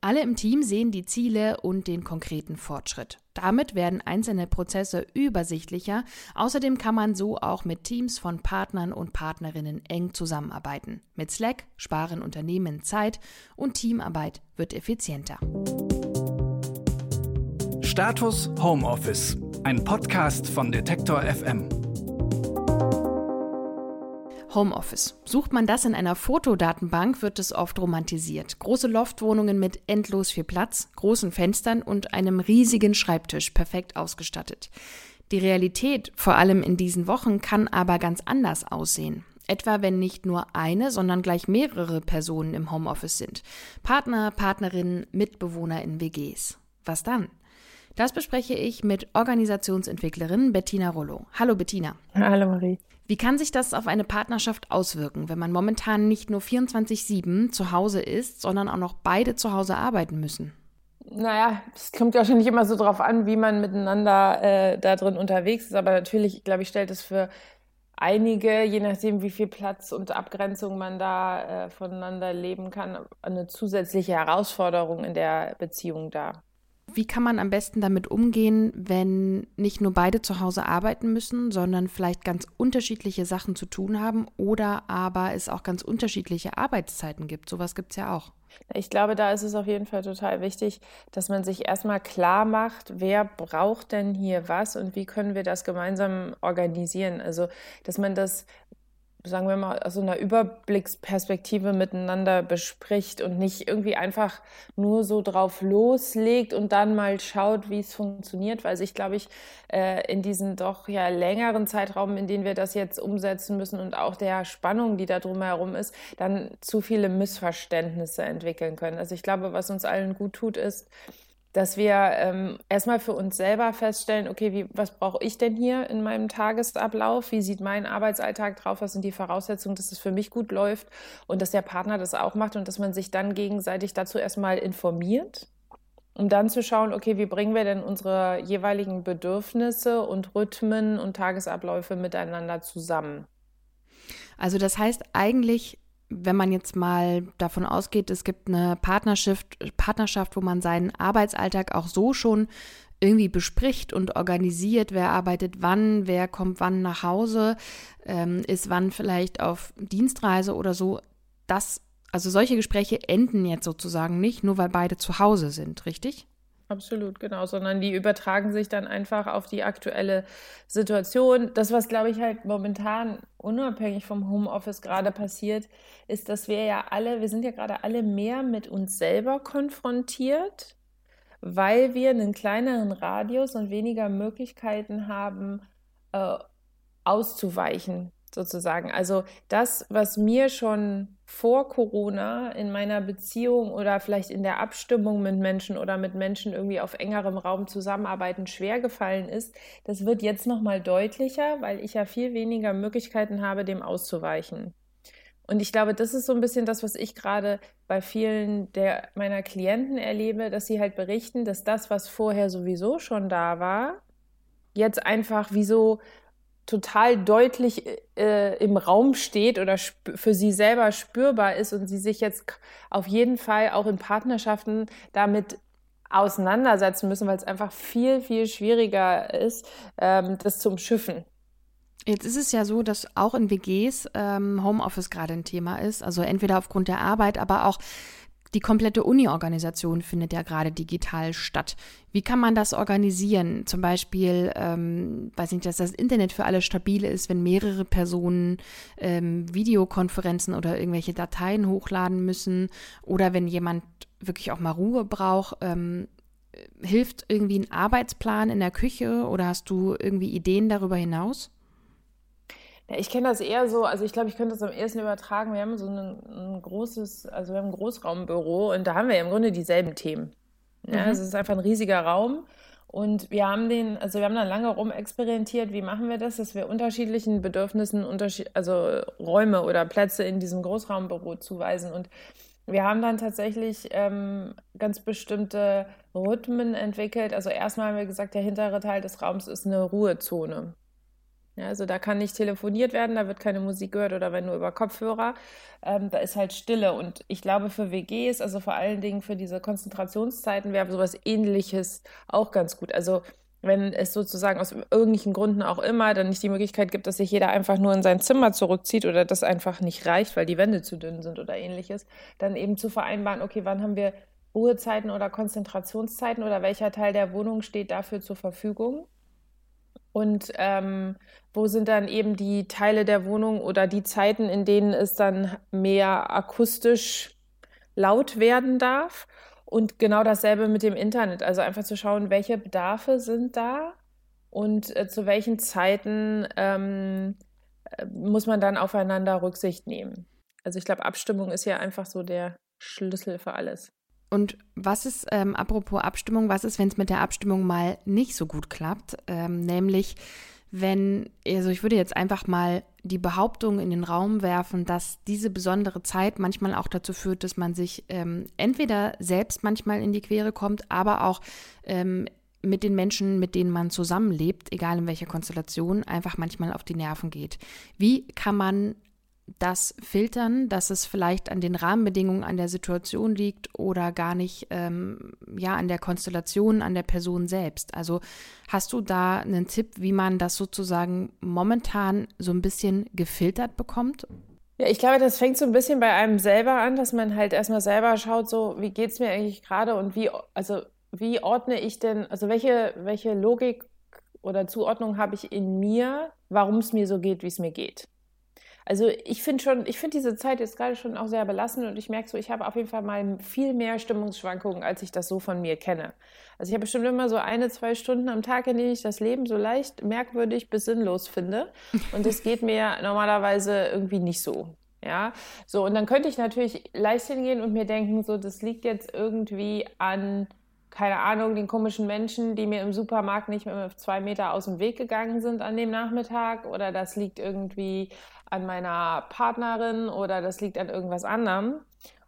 Alle im Team sehen die Ziele und den konkreten Fortschritt. Damit werden einzelne Prozesse übersichtlicher. Außerdem kann man so auch mit Teams von Partnern und Partnerinnen eng zusammenarbeiten. Mit Slack sparen Unternehmen Zeit und Teamarbeit wird effizienter. Status Homeoffice, ein Podcast von Detektor FM. Homeoffice. Sucht man das in einer Fotodatenbank, wird es oft romantisiert. Große Loftwohnungen mit endlos viel Platz, großen Fenstern und einem riesigen Schreibtisch, perfekt ausgestattet. Die Realität, vor allem in diesen Wochen, kann aber ganz anders aussehen. Etwa wenn nicht nur eine, sondern gleich mehrere Personen im Homeoffice sind. Partner, Partnerinnen, Mitbewohner in WGs. Was dann? Das bespreche ich mit Organisationsentwicklerin Bettina Rollo. Hallo Bettina. Hallo Marie. Wie kann sich das auf eine Partnerschaft auswirken, wenn man momentan nicht nur 24-7 zu Hause ist, sondern auch noch beide zu Hause arbeiten müssen? Naja, es kommt ja wahrscheinlich immer so drauf an, wie man miteinander äh, da drin unterwegs ist. Aber natürlich, glaube ich, stellt es für einige, je nachdem, wie viel Platz und Abgrenzung man da äh, voneinander leben kann, eine zusätzliche Herausforderung in der Beziehung dar. Wie kann man am besten damit umgehen, wenn nicht nur beide zu Hause arbeiten müssen, sondern vielleicht ganz unterschiedliche Sachen zu tun haben oder aber es auch ganz unterschiedliche Arbeitszeiten gibt? Sowas gibt es ja auch. Ich glaube, da ist es auf jeden Fall total wichtig, dass man sich erstmal klar macht, wer braucht denn hier was und wie können wir das gemeinsam organisieren. Also, dass man das sagen wir mal, aus so einer Überblicksperspektive miteinander bespricht und nicht irgendwie einfach nur so drauf loslegt und dann mal schaut, wie es funktioniert, weil sich, glaube ich, äh, in diesen doch ja längeren Zeitraum, in denen wir das jetzt umsetzen müssen und auch der Spannung, die da drumherum ist, dann zu viele Missverständnisse entwickeln können. Also ich glaube, was uns allen gut tut, ist, dass wir ähm, erstmal für uns selber feststellen, okay, wie, was brauche ich denn hier in meinem Tagesablauf? Wie sieht mein Arbeitsalltag drauf? Was sind die Voraussetzungen, dass es für mich gut läuft und dass der Partner das auch macht und dass man sich dann gegenseitig dazu erstmal informiert, um dann zu schauen, okay, wie bringen wir denn unsere jeweiligen Bedürfnisse und Rhythmen und Tagesabläufe miteinander zusammen? Also das heißt eigentlich wenn man jetzt mal davon ausgeht, es gibt eine Partnerschaft, Partnerschaft, wo man seinen Arbeitsalltag auch so schon irgendwie bespricht und organisiert, wer arbeitet wann, wer kommt wann nach Hause, ähm, ist wann vielleicht auf Dienstreise oder so. Das, also solche Gespräche enden jetzt sozusagen nicht, nur weil beide zu Hause sind, richtig? Absolut, genau, sondern die übertragen sich dann einfach auf die aktuelle Situation. Das, was, glaube ich, halt momentan unabhängig vom Homeoffice gerade passiert, ist, dass wir ja alle, wir sind ja gerade alle mehr mit uns selber konfrontiert, weil wir einen kleineren Radius und weniger Möglichkeiten haben, äh, auszuweichen sozusagen. Also das, was mir schon vor Corona in meiner Beziehung oder vielleicht in der Abstimmung mit Menschen oder mit Menschen irgendwie auf engerem Raum zusammenarbeiten schwer gefallen ist, das wird jetzt noch mal deutlicher, weil ich ja viel weniger Möglichkeiten habe, dem auszuweichen. Und ich glaube, das ist so ein bisschen das, was ich gerade bei vielen der meiner Klienten erlebe, dass sie halt berichten, dass das, was vorher sowieso schon da war, jetzt einfach wie so total deutlich äh, im Raum steht oder für sie selber spürbar ist und sie sich jetzt auf jeden Fall auch in Partnerschaften damit auseinandersetzen müssen, weil es einfach viel, viel schwieriger ist, ähm, das zu umschiffen. Jetzt ist es ja so, dass auch in WGs ähm, Homeoffice gerade ein Thema ist. Also entweder aufgrund der Arbeit, aber auch die komplette Uni-Organisation findet ja gerade digital statt. Wie kann man das organisieren? Zum Beispiel, ähm, weiß nicht, dass das Internet für alle stabil ist, wenn mehrere Personen ähm, Videokonferenzen oder irgendwelche Dateien hochladen müssen oder wenn jemand wirklich auch mal Ruhe braucht. Ähm, hilft irgendwie ein Arbeitsplan in der Küche oder hast du irgendwie Ideen darüber hinaus? Ja, ich kenne das eher so, also ich glaube, ich könnte das am ehesten übertragen. Wir haben so ein, ein großes, also wir haben ein Großraumbüro und da haben wir ja im Grunde dieselben Themen. Ja, mhm. es ist einfach ein riesiger Raum. Und wir haben den, also wir haben dann lange rumexperimentiert, wie machen wir das, dass wir unterschiedlichen Bedürfnissen, unterschied also Räume oder Plätze in diesem Großraumbüro zuweisen. Und wir haben dann tatsächlich ähm, ganz bestimmte Rhythmen entwickelt. Also erstmal haben wir gesagt, der hintere Teil des Raums ist eine Ruhezone. Ja, also da kann nicht telefoniert werden, da wird keine Musik gehört oder wenn nur über Kopfhörer. Ähm, da ist halt Stille. Und ich glaube, für WGs, also vor allen Dingen für diese Konzentrationszeiten, wäre sowas ähnliches auch ganz gut. Also wenn es sozusagen aus irgendwelchen Gründen auch immer dann nicht die Möglichkeit gibt, dass sich jeder einfach nur in sein Zimmer zurückzieht oder das einfach nicht reicht, weil die Wände zu dünn sind oder ähnliches, dann eben zu vereinbaren, okay, wann haben wir Ruhezeiten oder Konzentrationszeiten oder welcher Teil der Wohnung steht dafür zur Verfügung? Und ähm, wo sind dann eben die Teile der Wohnung oder die Zeiten, in denen es dann mehr akustisch laut werden darf? Und genau dasselbe mit dem Internet. Also einfach zu schauen, welche Bedarfe sind da und äh, zu welchen Zeiten ähm, äh, muss man dann aufeinander Rücksicht nehmen. Also ich glaube, Abstimmung ist ja einfach so der Schlüssel für alles. Und was ist, ähm, apropos Abstimmung, was ist, wenn es mit der Abstimmung mal nicht so gut klappt? Ähm, nämlich, wenn, also ich würde jetzt einfach mal die Behauptung in den Raum werfen, dass diese besondere Zeit manchmal auch dazu führt, dass man sich ähm, entweder selbst manchmal in die Quere kommt, aber auch ähm, mit den Menschen, mit denen man zusammenlebt, egal in welcher Konstellation, einfach manchmal auf die Nerven geht. Wie kann man das filtern, dass es vielleicht an den Rahmenbedingungen, an der Situation liegt oder gar nicht ähm, ja an der Konstellation, an der Person selbst. Also hast du da einen Tipp, wie man das sozusagen momentan so ein bisschen gefiltert bekommt? Ja, ich glaube, das fängt so ein bisschen bei einem selber an, dass man halt erstmal selber schaut, so wie geht es mir eigentlich gerade und wie, also wie ordne ich denn, also welche, welche Logik oder Zuordnung habe ich in mir, warum es mir so geht, wie es mir geht. Also ich finde schon, ich finde diese Zeit jetzt gerade schon auch sehr belastend und ich merke so, ich habe auf jeden Fall mal viel mehr Stimmungsschwankungen, als ich das so von mir kenne. Also ich habe bestimmt immer so eine, zwei Stunden am Tag, in denen ich das Leben so leicht merkwürdig bis sinnlos finde. Und es geht mir normalerweise irgendwie nicht so. Ja, so und dann könnte ich natürlich leicht hingehen und mir denken, so, das liegt jetzt irgendwie an keine Ahnung, den komischen Menschen, die mir im Supermarkt nicht mehr zwei Meter aus dem Weg gegangen sind an dem Nachmittag oder das liegt irgendwie an meiner Partnerin oder das liegt an irgendwas anderem.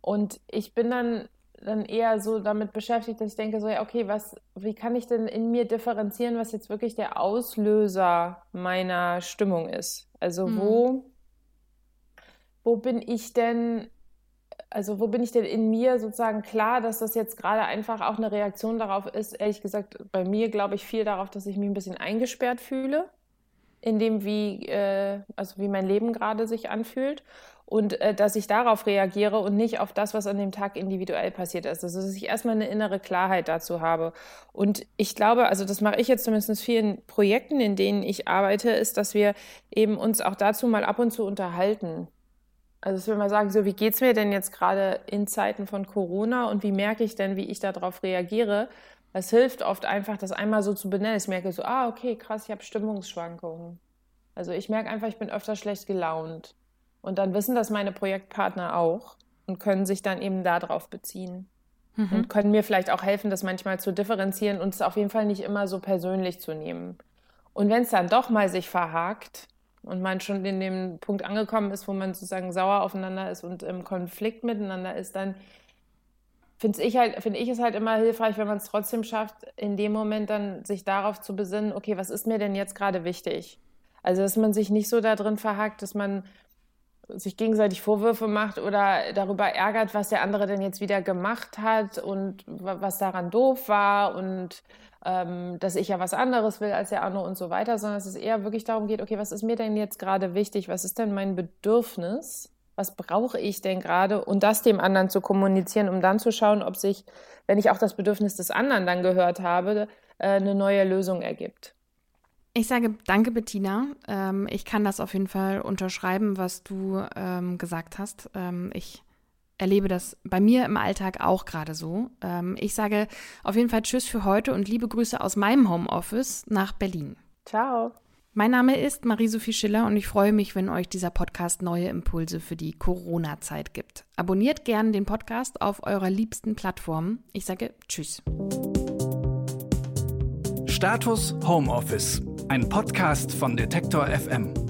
Und ich bin dann, dann eher so damit beschäftigt, dass ich denke, so, ja, okay, was, wie kann ich denn in mir differenzieren, was jetzt wirklich der Auslöser meiner Stimmung ist? Also mhm. wo, wo bin ich denn, also wo bin ich denn in mir sozusagen klar, dass das jetzt gerade einfach auch eine Reaktion darauf ist, ehrlich gesagt, bei mir glaube ich viel darauf, dass ich mich ein bisschen eingesperrt fühle in dem, wie, äh, also wie mein Leben gerade sich anfühlt und äh, dass ich darauf reagiere und nicht auf das, was an dem Tag individuell passiert ist. Also dass ich erstmal eine innere Klarheit dazu habe. Und ich glaube, also das mache ich jetzt zumindest vielen Projekten, in denen ich arbeite, ist, dass wir eben uns auch dazu mal ab und zu unterhalten. Also dass wir mal sagen, so wie geht es mir denn jetzt gerade in Zeiten von Corona und wie merke ich denn, wie ich darauf reagiere? Es hilft oft einfach, das einmal so zu benennen. Ich merke so, ah, okay, krass, ich habe Stimmungsschwankungen. Also ich merke einfach, ich bin öfter schlecht gelaunt. Und dann wissen das meine Projektpartner auch und können sich dann eben darauf beziehen. Mhm. Und können mir vielleicht auch helfen, das manchmal zu differenzieren und es auf jeden Fall nicht immer so persönlich zu nehmen. Und wenn es dann doch mal sich verhakt und man schon in dem Punkt angekommen ist, wo man sozusagen sauer aufeinander ist und im Konflikt miteinander ist, dann finde ich halt, finde ich es halt immer hilfreich, wenn man es trotzdem schafft, in dem Moment dann sich darauf zu besinnen, okay, was ist mir denn jetzt gerade wichtig? Also, dass man sich nicht so da drin verhackt, dass man sich gegenseitig Vorwürfe macht oder darüber ärgert, was der andere denn jetzt wieder gemacht hat und was daran doof war und ähm, dass ich ja was anderes will als der andere und so weiter, sondern dass es eher wirklich darum geht, okay, was ist mir denn jetzt gerade wichtig? Was ist denn mein Bedürfnis? Was brauche ich denn gerade und das dem anderen zu kommunizieren, um dann zu schauen, ob sich, wenn ich auch das Bedürfnis des anderen dann gehört habe, äh, eine neue Lösung ergibt. Ich sage danke, Bettina. Ähm, ich kann das auf jeden Fall unterschreiben, was du ähm, gesagt hast. Ähm, ich erlebe das bei mir im Alltag auch gerade so. ich sage auf jeden Fall Tschüss für heute und liebe Grüße aus meinem Homeoffice nach Berlin. Ciao. Mein Name ist Marie-Sophie Schiller und ich freue mich, wenn euch dieser Podcast neue Impulse für die Corona-Zeit gibt. Abonniert gerne den Podcast auf eurer liebsten Plattform. Ich sage Tschüss. Status Homeoffice, ein Podcast von Detektor FM.